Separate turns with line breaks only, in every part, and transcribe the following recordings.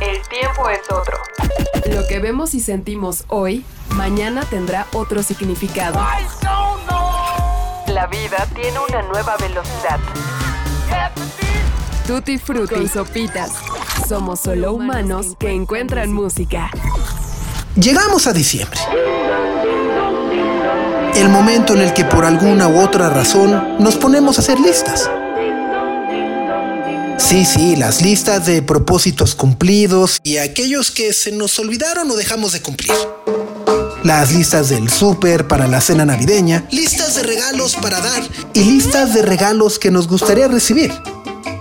El tiempo es otro. Lo que vemos y sentimos hoy, mañana tendrá otro significado. La vida tiene una nueva velocidad. Tutti Frutti y Sopitas. Somos solo humanos que encuentran música.
Llegamos a diciembre. El momento en el que por alguna u otra razón nos ponemos a hacer listas. Sí, sí, las listas de propósitos cumplidos y aquellos que se nos olvidaron o dejamos de cumplir. Las listas del súper para la cena navideña, listas de regalos para dar y listas de regalos que nos gustaría recibir.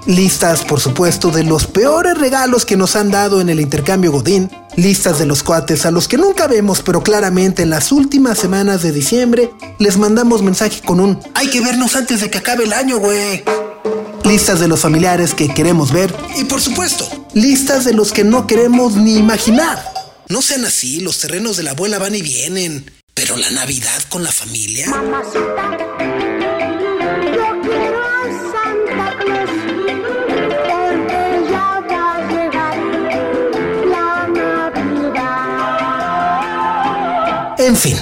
Listas, por supuesto, de los peores regalos que nos han dado en el intercambio Godín. Listas de los cuates a los que nunca vemos, pero claramente en las últimas semanas de diciembre les mandamos mensaje con un Hay que vernos antes de que acabe el año, güey listas de los familiares que queremos ver y por supuesto, listas de los que no queremos ni imaginar. No sean así, los terrenos de la abuela van y vienen, pero la Navidad con la familia. En fin,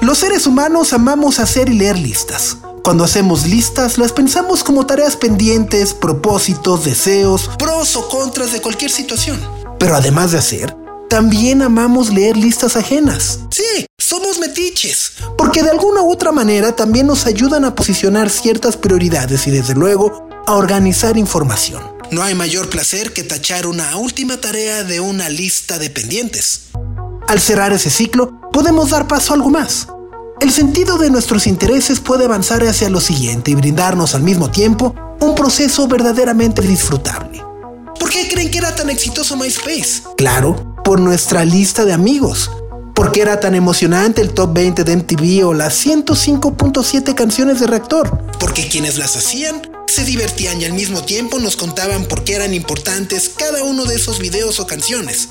los seres humanos amamos hacer y leer listas. Cuando hacemos listas, las pensamos como tareas pendientes, propósitos, deseos, pros o contras de cualquier situación. Pero además de hacer, también amamos leer listas ajenas. Sí, somos metiches, porque de alguna u otra manera también nos ayudan a posicionar ciertas prioridades y desde luego a organizar información. No hay mayor placer que tachar una última tarea de una lista de pendientes. Al cerrar ese ciclo, podemos dar paso a algo más el sentido de nuestros intereses puede avanzar hacia lo siguiente y brindarnos al mismo tiempo un proceso verdaderamente disfrutable. ¿Por qué creen que era tan exitoso MySpace? Claro, por nuestra lista de amigos. ¿Por qué era tan emocionante el top 20 de MTV o las 105.7 canciones de reactor? Porque quienes las hacían se divertían y al mismo tiempo nos contaban por qué eran importantes cada uno de esos videos o canciones.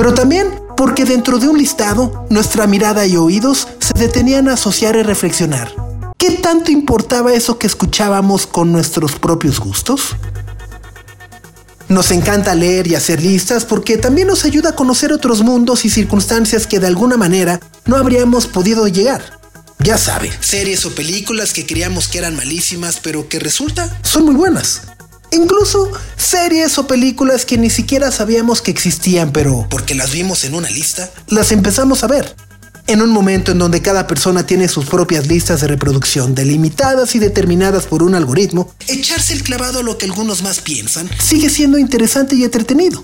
Pero también porque dentro de un listado, nuestra mirada y oídos se detenían a asociar y reflexionar. ¿Qué tanto importaba eso que escuchábamos con nuestros propios gustos? Nos encanta leer y hacer listas porque también nos ayuda a conocer otros mundos y circunstancias que de alguna manera no habríamos podido llegar. Ya sabe, series o películas que creíamos que eran malísimas pero que resulta son muy buenas. Incluso series o películas que ni siquiera sabíamos que existían, pero porque las vimos en una lista, las empezamos a ver. En un momento en donde cada persona tiene sus propias listas de reproducción delimitadas y determinadas por un algoritmo, echarse el clavado a lo que algunos más piensan sigue siendo interesante y entretenido.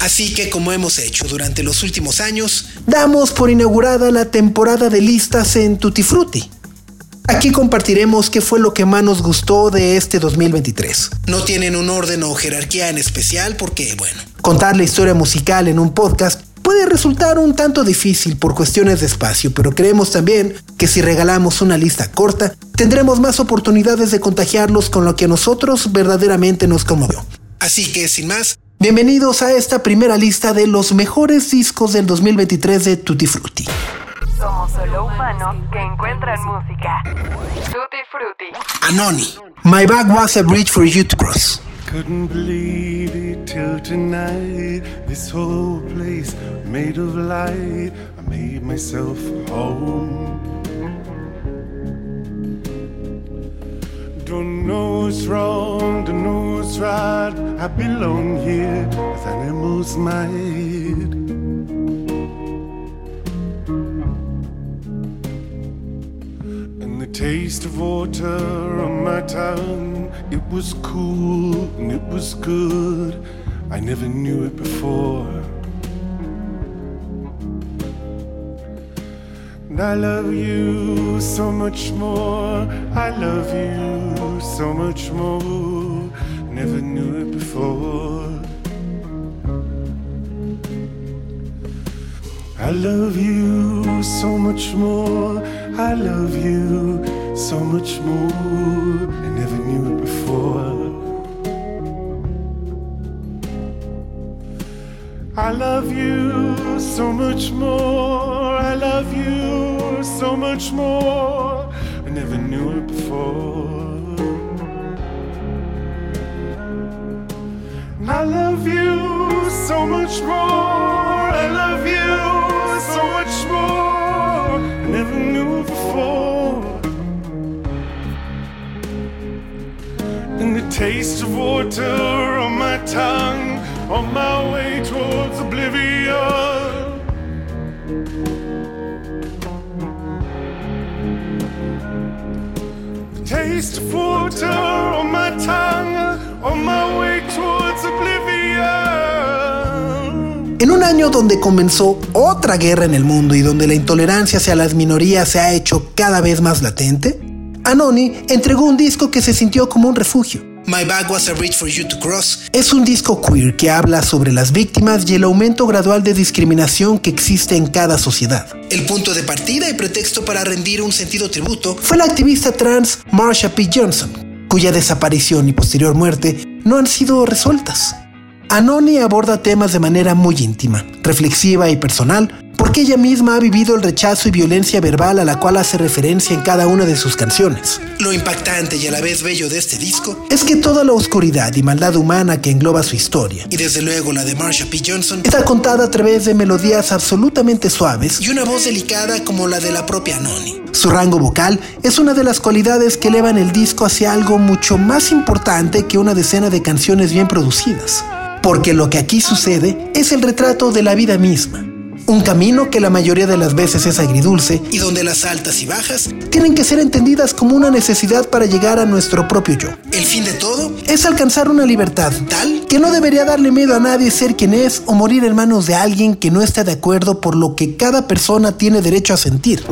Así que como hemos hecho durante los últimos años, damos por inaugurada la temporada de listas en Tutti Frutti. Aquí compartiremos qué fue lo que más nos gustó de este 2023. No tienen un orden o jerarquía en especial porque, bueno, contar la historia musical en un podcast puede resultar un tanto difícil por cuestiones de espacio, pero creemos también que si regalamos una lista corta, tendremos más oportunidades de contagiarlos con lo que a nosotros verdaderamente nos conmovió. Así que, sin más, bienvenidos a esta primera lista de los mejores discos del 2023 de Tutti Frutti.
Somos solo humanos que encuentran música. Tutti Frutti.
Anoni. My bag was a bridge for you to cross.
Couldn't believe it till tonight. This whole place made of light. I made myself home. Don't know what's wrong, don't know what's right. I belong here as animals might. Taste of water on my tongue. It was cool and it was good. I never knew it before. And I love you so much more. I love you so much more. Never knew it before. I love you so much more. I love you so much more. I never knew it before. I love you so much more. I love you so much more. I never knew it before. I love you
so much more. The taste of water on my tongue, on my way towards oblivion. taste of water on my tongue, on my way towards oblivion.
En un año donde comenzó otra guerra en el mundo y donde la intolerancia hacia las minorías se ha hecho cada vez más latente, Anoni entregó un disco que se sintió como un refugio. My Bag Was a Bridge for You to Cross es un disco queer que habla sobre las víctimas y el aumento gradual de discriminación que existe en cada sociedad. El punto de partida y pretexto para rendir un sentido tributo fue la activista trans Marsha P. Johnson, cuya desaparición y posterior muerte no han sido resueltas. Anoni aborda temas de manera muy íntima, reflexiva y personal, porque ella misma ha vivido el rechazo y violencia verbal a la cual hace referencia en cada una de sus canciones. Lo impactante y a la vez bello de este disco es que toda la oscuridad y maldad humana que engloba su historia, y desde luego la de Marsha P. Johnson, está contada a través de melodías absolutamente suaves y una voz delicada como la de la propia Noni. Su rango vocal es una de las cualidades que elevan el disco hacia algo mucho más importante que una decena de canciones bien producidas. Porque lo que aquí sucede es el retrato de la vida misma, un camino que la mayoría de las veces es agridulce y donde las altas y bajas tienen que ser entendidas como una necesidad para llegar a nuestro propio yo. El fin de todo es alcanzar una libertad tal que no debería darle miedo a nadie ser quien es o morir en manos de alguien que no esté de acuerdo por lo que cada persona tiene derecho a sentir.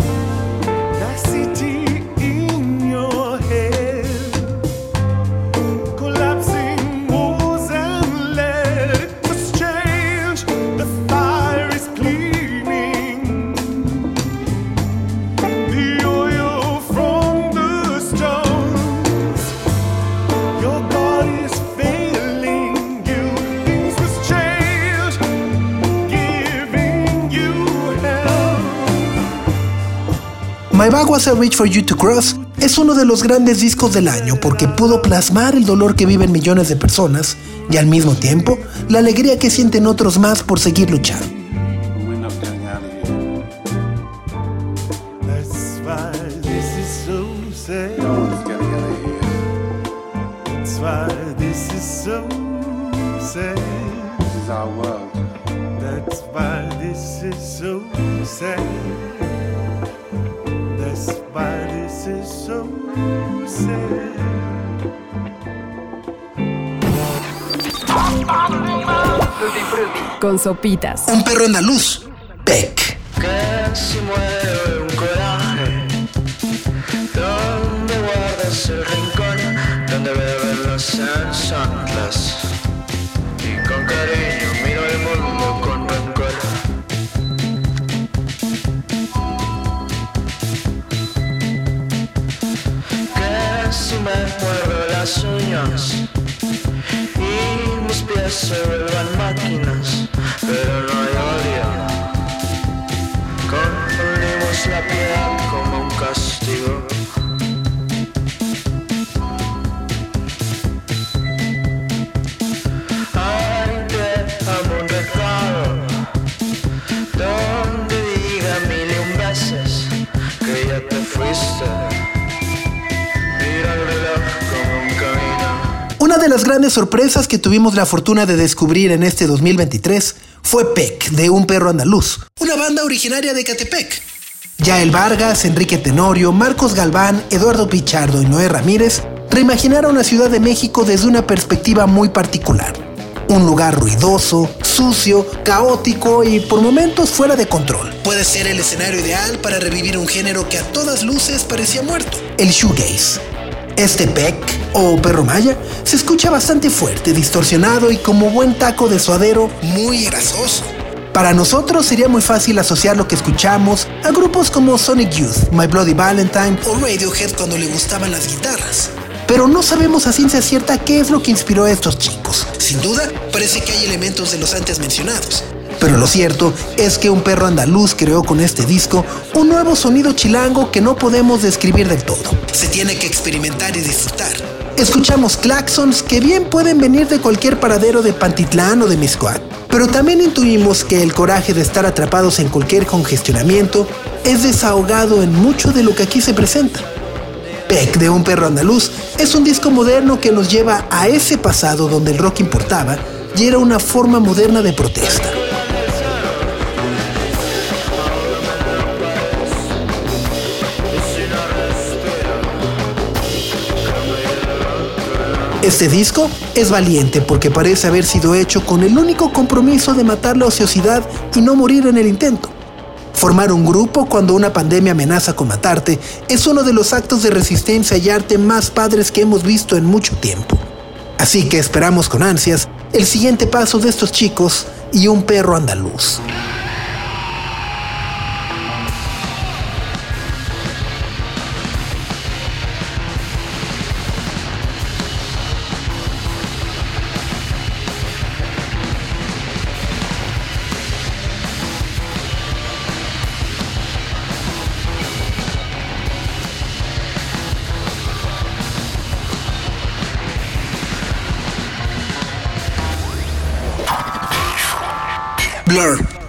My Was a Reach for You to Cross es uno de los grandes discos del año porque pudo plasmar el dolor que viven millones de personas y al mismo tiempo la alegría que sienten otros más por seguir luchando.
Con sopitas.
Un perro andaluz. Peck.
He Y mis pies sobre el
alma las grandes sorpresas que tuvimos la fortuna de descubrir en este 2023 fue Peck, de Un Perro Andaluz, una banda originaria de Catepec. Yael Vargas, Enrique Tenorio, Marcos Galván, Eduardo Pichardo y Noé Ramírez reimaginaron la Ciudad de México desde una perspectiva muy particular. Un lugar ruidoso, sucio, caótico y por momentos fuera de control. Puede ser el escenario ideal para revivir un género que a todas luces parecía muerto, el shoegaze. Este peck, o perro maya, se escucha bastante fuerte, distorsionado y como buen taco de suadero, muy grasoso. Para nosotros sería muy fácil asociar lo que escuchamos a grupos como Sonic Youth, My Bloody Valentine o Radiohead cuando le gustaban las guitarras. Pero no sabemos a ciencia cierta qué es lo que inspiró a estos chicos. Sin duda, parece que hay elementos de los antes mencionados. Pero lo cierto es que un perro andaluz creó con este disco un nuevo sonido chilango que no podemos describir del todo. Se tiene que experimentar y disfrutar. Escuchamos claxons que bien pueden venir de cualquier paradero de Pantitlán o de Miscoac, Pero también intuimos que el coraje de estar atrapados en cualquier congestionamiento es desahogado en mucho de lo que aquí se presenta. Peck de Un perro andaluz es un disco moderno que nos lleva a ese pasado donde el rock importaba y era una forma moderna de protesta. Este disco es valiente porque parece haber sido hecho con el único compromiso de matar la ociosidad y no morir en el intento. Formar un grupo cuando una pandemia amenaza con matarte es uno de los actos de resistencia y arte más padres que hemos visto en mucho tiempo. Así que esperamos con ansias el siguiente paso de estos chicos y un perro andaluz.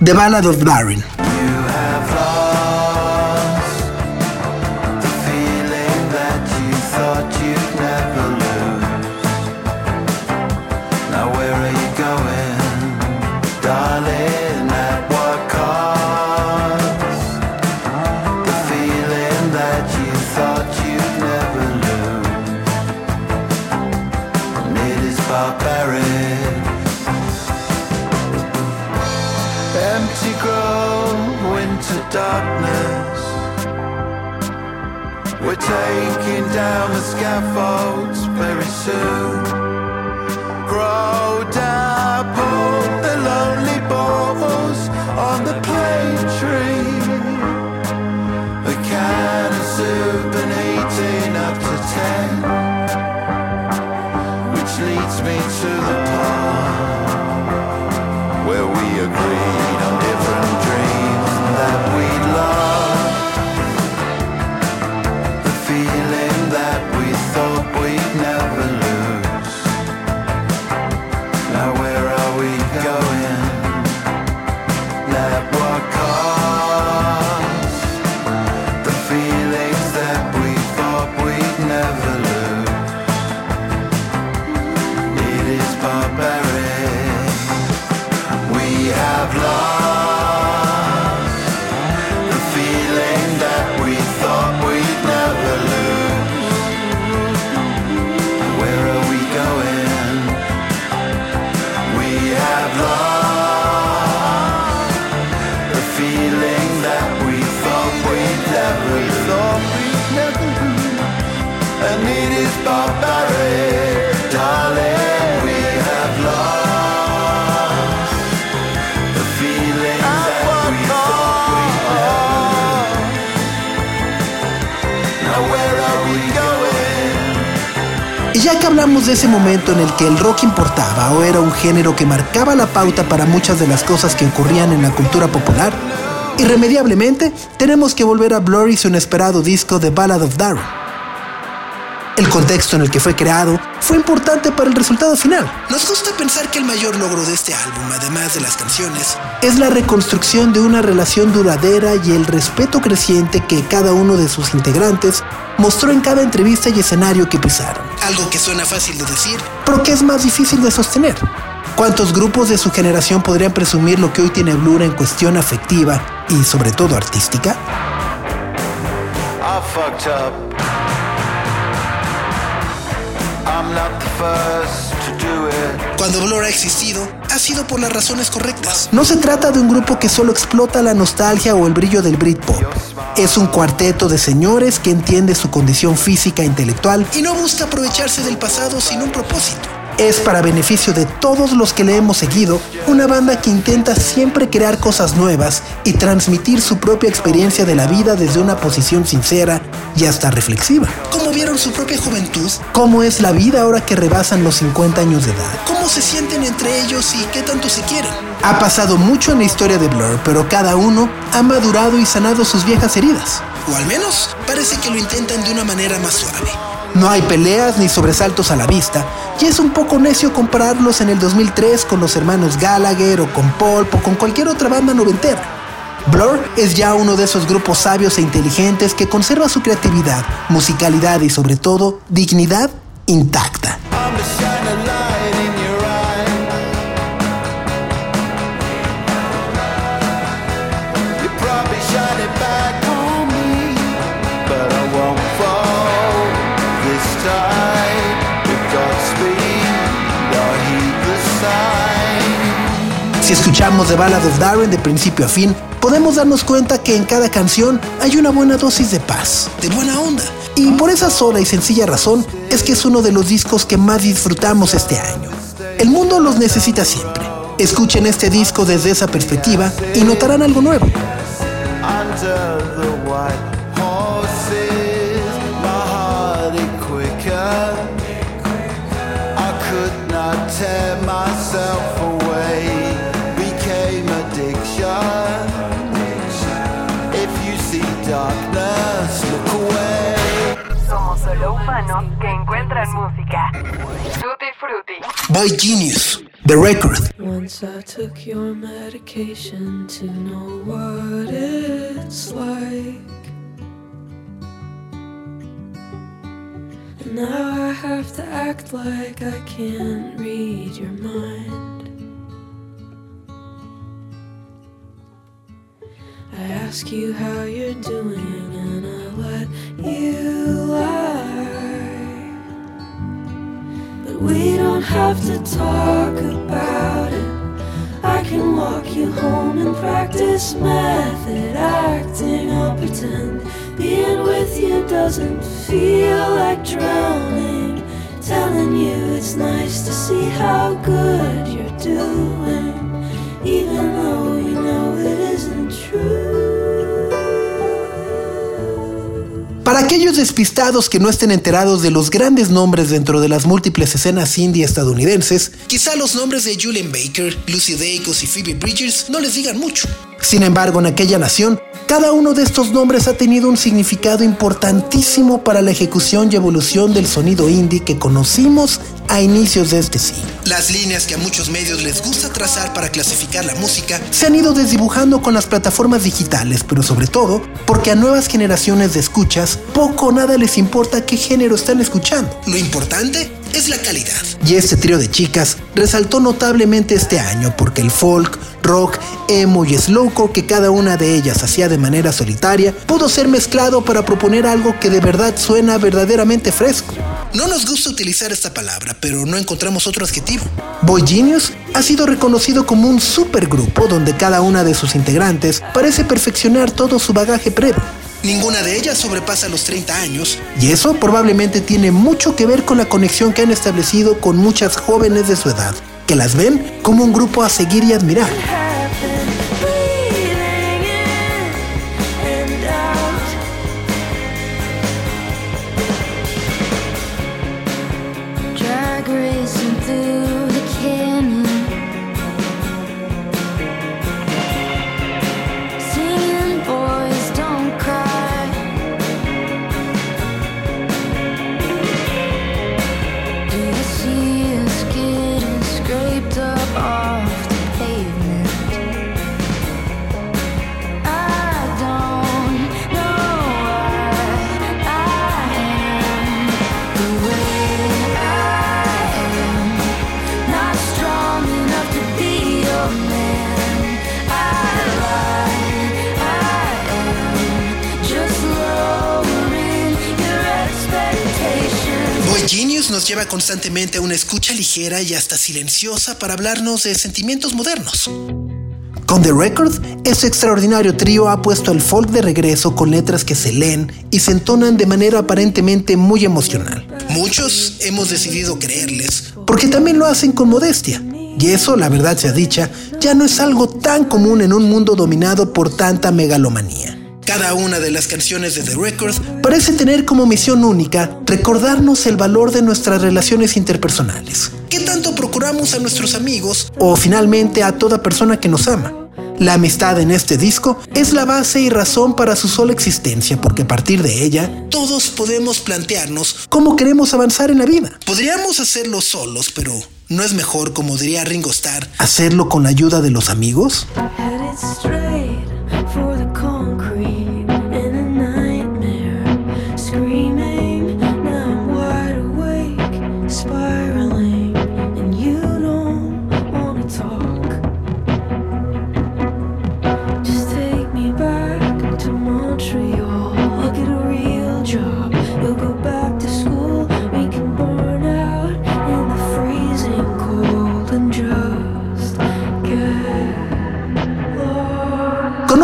The Ballad of Darren. De ese momento en el que el rock importaba o era un género que marcaba la pauta para muchas de las cosas que ocurrían en la cultura popular, irremediablemente tenemos que volver a Blur su inesperado disco The Ballad of Darren. El contexto en el que fue creado fue importante para el resultado final. Nos gusta pensar que el mayor logro de este álbum, además de las canciones, es la reconstrucción de una relación duradera y el respeto creciente que cada uno de sus integrantes mostró en cada entrevista y escenario que pisaron. Algo que suena fácil de decir, pero que es más difícil de sostener. ¿Cuántos grupos de su generación podrían presumir lo que hoy tiene Blur en cuestión afectiva y sobre todo artística?
I
Cuando Blur ha existido, ha sido por las razones correctas. No se trata de un grupo que solo explota la nostalgia o el brillo del Britpop. Es un cuarteto de señores que entiende su condición física e intelectual y no busca aprovecharse del pasado sin un propósito. Es para beneficio de todos los que le hemos seguido, una banda que intenta siempre crear cosas nuevas y transmitir su propia experiencia de la vida desde una posición sincera y hasta reflexiva. ¿Cómo vieron su propia juventud? ¿Cómo es la vida ahora que rebasan los 50 años de edad? ¿Cómo se sienten entre ellos y qué tanto se quieren? Ha pasado mucho en la historia de Blur, pero cada uno ha madurado y sanado sus viejas heridas. O al menos parece que lo intentan de una manera más suave. No hay peleas ni sobresaltos a la vista, y es un poco necio compararlos en el 2003 con los hermanos Gallagher o con Paul o con cualquier otra banda noventera. Blur es ya uno de esos grupos sabios e inteligentes que conserva su creatividad, musicalidad y sobre todo dignidad intacta. Escuchamos The Ballad of Darren de principio a fin, podemos darnos cuenta que en cada canción hay una buena dosis de paz, de buena onda. Y por esa sola y sencilla razón es que es uno de los discos que más disfrutamos este año. El mundo los necesita siempre. Escuchen este disco desde esa perspectiva y notarán algo nuevo.
Que encuentran música. Tutti Frutti.
By Genius, The Record.
Once I took your medication to know what it's like. And now I have to act like I can't read your mind. I ask you how you're doing and I let you lie. Have to talk about it. I can walk you home and practice method acting. I'll pretend being with you doesn't feel like drowning. Telling you it's nice to see how good you're doing, even though you know it isn't true.
Para aquellos despistados que no estén enterados de los grandes nombres dentro de las múltiples escenas indie estadounidenses, quizá los nombres de Julian Baker, Lucy Dacus y Phoebe Bridgers no les digan mucho. Sin embargo, en aquella nación, cada uno de estos nombres ha tenido un significado importantísimo para la ejecución y evolución del sonido indie que conocimos a inicios de este siglo. Las líneas que a muchos medios les gusta trazar para clasificar la música se han ido desdibujando con las plataformas digitales, pero sobre todo porque a nuevas generaciones de escuchas poco o nada les importa qué género están escuchando. Lo importante es la calidad. Y este trío de chicas resaltó notablemente este año porque el folk, rock, emo y slowcore que cada una de ellas hacía de manera solitaria pudo ser mezclado para proponer algo que de verdad suena verdaderamente fresco. No nos gusta utilizar esta palabra, pero no encontramos otro adjetivo. Boy Genius ha sido reconocido como un supergrupo donde cada una de sus integrantes parece perfeccionar todo su bagaje previo. Ninguna de ellas sobrepasa los 30 años y eso probablemente tiene mucho que ver con la conexión que han establecido con muchas jóvenes de su edad, que las ven como un grupo a seguir y admirar. Lleva constantemente a una escucha ligera y hasta silenciosa para hablarnos de sentimientos modernos. Con The Record, este extraordinario trío ha puesto el folk de regreso con letras que se leen y se entonan de manera aparentemente muy emocional. Muchos hemos decidido creerles, porque también lo hacen con modestia. Y eso, la verdad sea dicha, ya no es algo tan común en un mundo dominado por tanta megalomanía. Cada una de las canciones de The Record parece tener como misión única recordarnos el valor de nuestras relaciones interpersonales. ¿Qué tanto procuramos a nuestros amigos o finalmente a toda persona que nos ama? La amistad en este disco es la base y razón para su sola existencia, porque a partir de ella, todos podemos plantearnos cómo queremos avanzar en la vida. Podríamos hacerlo solos, pero ¿no es mejor, como diría Ringo Starr, hacerlo con la ayuda de los amigos?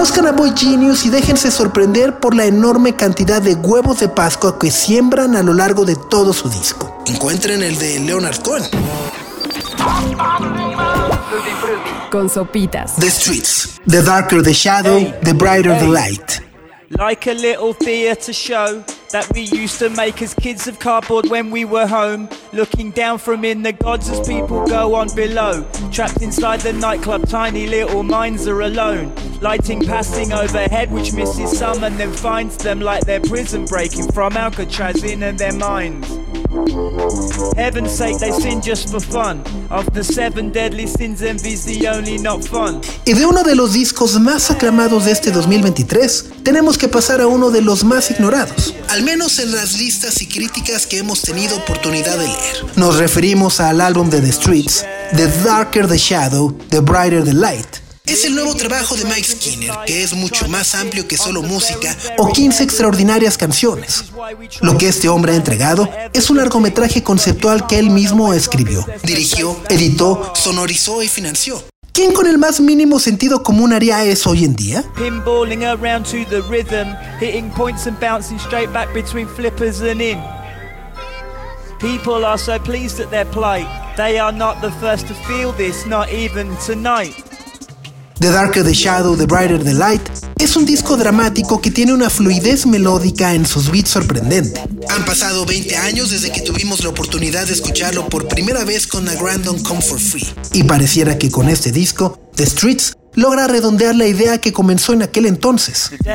Conozcan a Boy Genius y déjense sorprender por la enorme cantidad de huevos de Pascua que siembran a lo largo de todo su disco. Encuentren el de Leonard Cohen,
Con sopitas.
The Streets, The Darker the Shadow, The Brighter the Light.
Like a little theatre show that we used to make as kids of cardboard when we were home. Looking down from in the gods as people go on below. Trapped inside the nightclub, tiny little minds are alone. Lighting passing overhead, which misses some and then finds them like they're prison breaking from Alcatraz in their minds. Heaven's sake, they sin just for fun. Of the seven deadly sins, envy's the only not fun.
Y de uno de los discos más aclamados de este 2023, tenemos que pasar a uno de los más ignorados, al menos en las listas y críticas que hemos tenido oportunidad de leer. Nos referimos al álbum de The Streets, The Darker the Shadow, The Brighter the Light. Es el nuevo trabajo de Mike Skinner, que es mucho más amplio que solo música o 15 extraordinarias canciones. Lo que este hombre ha entregado es un largometraje conceptual que él mismo escribió, dirigió, editó, sonorizó y financió. ¿Quién con el más mínimo sentido común haría eso hoy en día?
People are so pleased at their plight. They are not the first to feel this, not even tonight.
The Darker the Shadow, The Brighter the Light es un disco dramático que tiene una fluidez melódica en sus beats sorprendente. Han pasado 20 años desde que tuvimos la oportunidad de escucharlo por primera vez con A Grand Don't Come For Free. Y pareciera que con este disco, The Streets logra redondear la idea que comenzó en aquel entonces.
The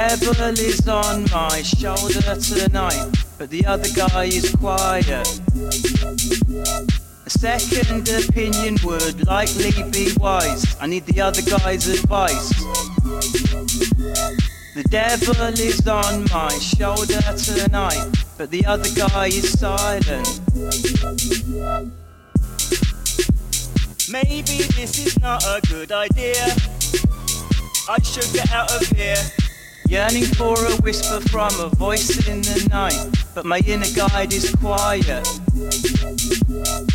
A second opinion would likely be wise. I need the other guy's advice. The devil is on my shoulder tonight, but the other guy is silent. Maybe this is not a good idea. I should get out of here. Yearning for a whisper from a voice in the night, but my inner guide is quiet.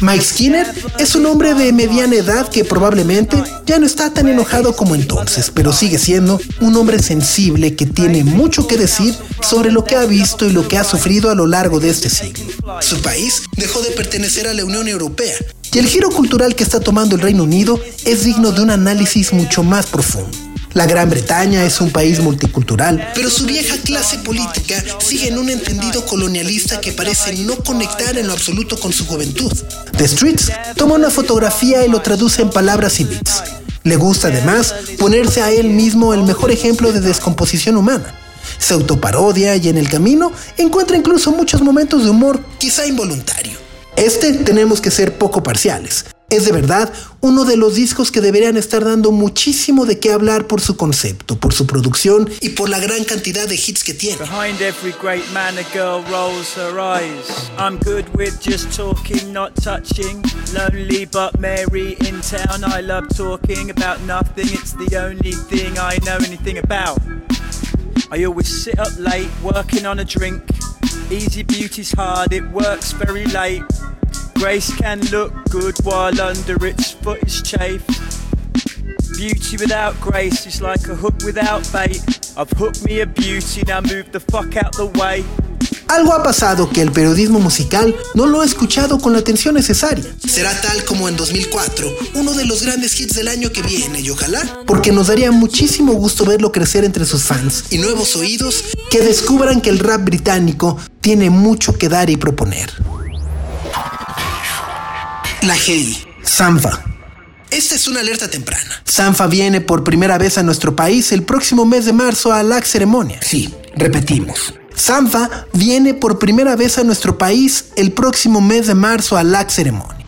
Mike Skinner es un hombre de mediana edad que probablemente ya no está tan enojado como entonces, pero sigue siendo un hombre sensible que tiene mucho que decir sobre lo que ha visto y lo que ha sufrido a lo largo de este siglo. Su país dejó de pertenecer a la Unión Europea y el giro cultural que está tomando el Reino Unido es digno de un análisis mucho más profundo. La Gran Bretaña es un país multicultural, pero su vieja clase política sigue en un entendido colonialista que parece no conectar en lo absoluto con su juventud. The Streets toma una fotografía y lo traduce en palabras y beats. Le gusta además ponerse a él mismo el mejor ejemplo de descomposición humana. Se autoparodia y en el camino encuentra incluso muchos momentos de humor, quizá involuntario. Este tenemos que ser poco parciales. Es de verdad uno de los discos que deberían estar dando muchísimo de qué hablar por su concepto, por su producción y por la gran cantidad de hits que tiene.
Behind every great man, a girl rolls her eyes. I'm good with just talking, not touching. Lonely but merry in town. I love talking about nothing, it's the only thing I know anything about. I always sit up late, working on a drink. Easy beauty's hard, it works very late. Grace can look good while under its foot is. Beauty without grace is like a hook without bait. I've hooked me a beauty, now move the fuck out the way.
Algo ha pasado que el periodismo musical no lo ha escuchado con la atención necesaria. Será tal como en 2004, uno de los grandes hits del año que viene y ojalá, porque nos daría muchísimo gusto verlo crecer entre sus fans y nuevos oídos que descubran que el rap británico tiene mucho que dar y proponer. La Hey, Sampa. Esta es una alerta temprana. Sanfa viene por primera vez a nuestro país el próximo mes de marzo a la ceremonia. Sí, repetimos. Sanfa viene por primera vez a nuestro país el próximo mes de marzo a la ceremonia.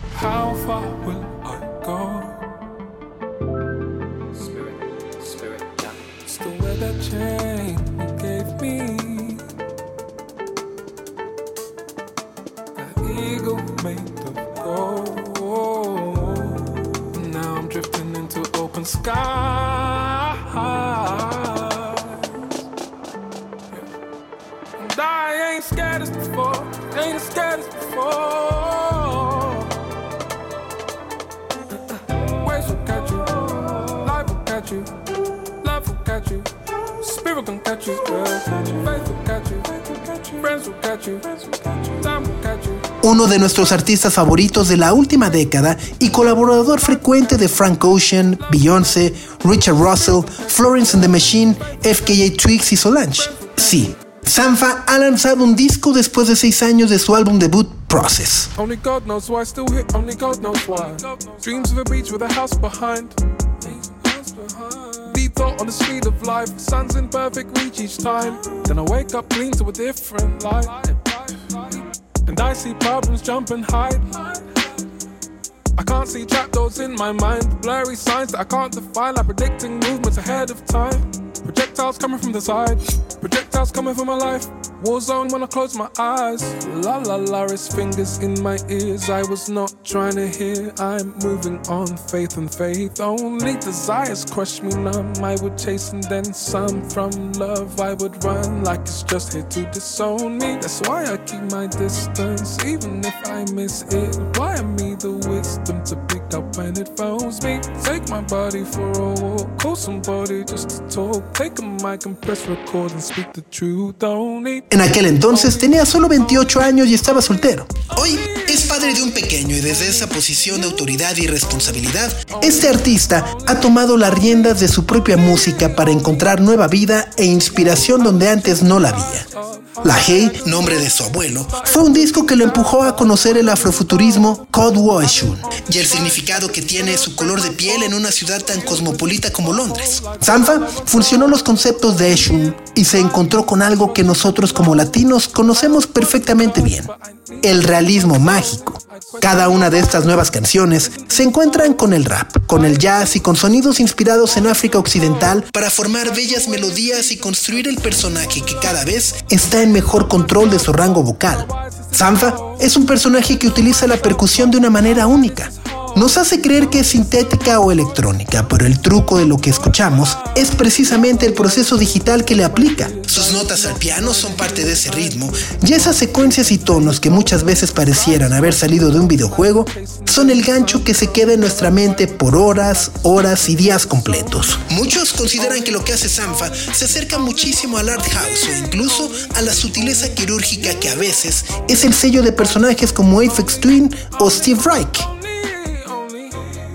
Uno de nuestros artistas favoritos de la última década y colaborador frecuente de Frank Ocean, Beyoncé, Richard Russell, Florence and the Machine, FKA Twigs y Solange. Sí, Sanfa ha lanzado un disco después de seis años de su álbum debut Process.
Only God knows why, still here, only God knows why. Dreams of a beach with a house behind. Deep thought on the speed of life, sun's in perfect reach each time. Then I wake up clean to a different light. And I see problems jump and hide. I can't see trapdoors in my mind, blurry signs that I can't define, like predicting movements ahead of time. Projectiles coming from the side, projectiles coming from my life. War zone when I close my eyes. La la la, his fingers in my ears. I was not trying to hear. I'm moving on, faith and faith. Only desires crush me numb. I would chase and then some from love. I would run like it's just here to disown me. That's why I keep my distance, even if I miss it. Why the wisdom to pick up when it phones me? Take my body for a walk, call somebody just to talk. Take a mic and press record and speak the truth. Need
En aquel entonces tenía solo 28 años y estaba soltero. Hoy es padre de un pequeño y desde esa posición de autoridad y responsabilidad, este artista ha tomado las riendas de su propia música para encontrar nueva vida e inspiración donde antes no la había. La Hey, nombre de su abuelo, fue un disco que lo empujó a conocer el afrofuturismo Code Woeshun y el significado que tiene su color de piel en una ciudad tan cosmopolita como Londres. Sanfa funcionó los conceptos de Eshun y se encontró con algo que nosotros como latinos conocemos perfectamente bien, el realismo mágico. Cada una de estas nuevas canciones se encuentran con el rap, con el jazz y con sonidos inspirados en África Occidental para formar bellas melodías y construir el personaje que cada vez está en mejor control de su rango vocal. Sanfa es un personaje que utiliza la percusión de una manera única. Nos hace creer que es sintética o electrónica, pero el truco de lo que escuchamos es precisamente el proceso digital que le aplica. Sus notas al piano son parte de ese ritmo y esas secuencias y tonos que muchas veces parecieran haber salido de un videojuego son el gancho que se queda en nuestra mente por horas, horas y días completos. Muchos consideran que lo que hace Sanfa se acerca muchísimo al art house o incluso a la sutileza quirúrgica que a veces es el sello de personajes como Aphex Twin o Steve Reich.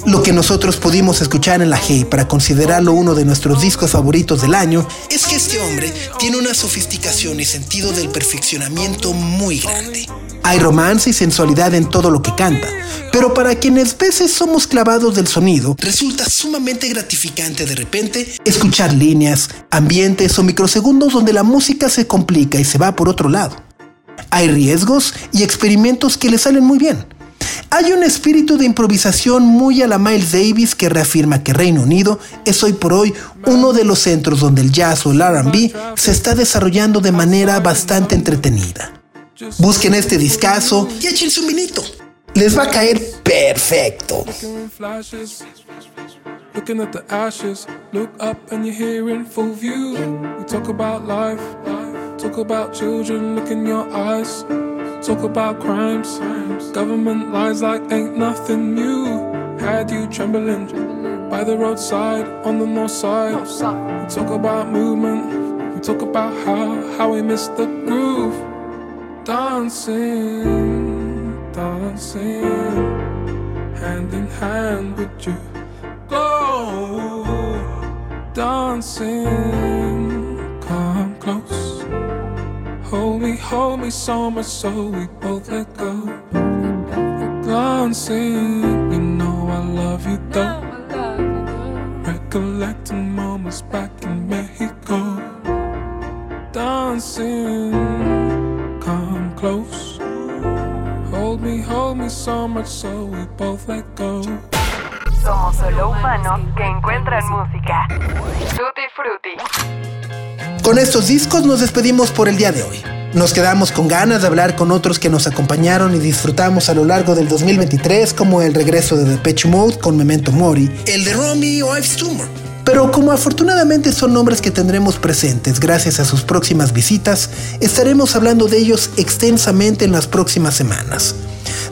Lo que nosotros pudimos escuchar en la Hey para considerarlo uno de nuestros discos favoritos del año es que este hombre tiene una sofisticación y sentido del perfeccionamiento muy grande. Hay romance y sensualidad en todo lo que canta, pero para quienes veces somos clavados del sonido, resulta sumamente gratificante de repente escuchar líneas, ambientes o microsegundos donde la música se complica y se va por otro lado. Hay riesgos y experimentos que le salen muy bien. Hay un espíritu de improvisación muy a la Miles Davis que reafirma que Reino Unido es hoy por hoy uno de los centros donde el jazz o el RB se está desarrollando de manera bastante entretenida. Busquen este discazo y échense un vinito. Les va a caer perfecto.
Looking at the ashes. Look up and full view. We talk about life, talk about children. Look in your eyes. Talk about crimes, government lies like ain't nothing new. Had you trembling by the roadside on the north side. We talk about movement. We talk about how how we missed the groove. Dancing, dancing, hand in hand with you. Go, dancing, Hold me, so much so we both let go. Dancing, you know I love you though. Recollecting moments back in Mexico. Dancing, come close. Hold me, hold me so much so we both let go.
Somos solo humanos que encuentran música. Tutti Frutti.
Con estos discos nos despedimos por el día de hoy. Nos quedamos con ganas de hablar con otros que nos acompañaron y disfrutamos a lo largo del 2023, como el regreso de Depeche Mode con Memento Mori, el de Romy o Ives Tumor. Pero como afortunadamente son nombres que tendremos presentes gracias a sus próximas visitas, estaremos hablando de ellos extensamente en las próximas semanas.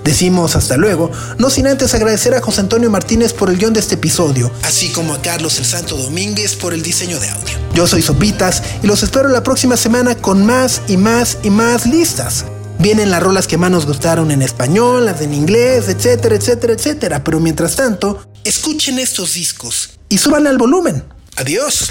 Decimos hasta luego, no sin antes agradecer a José Antonio Martínez por el guion de este episodio, así como a Carlos el Santo Domínguez por el diseño de audio. Yo soy Sopitas y los espero la próxima semana con más y más y más listas. Vienen las rolas que más nos gustaron en español, las en inglés, etcétera, etcétera, etcétera. Pero mientras tanto, escuchen estos discos y suban al volumen. Adiós.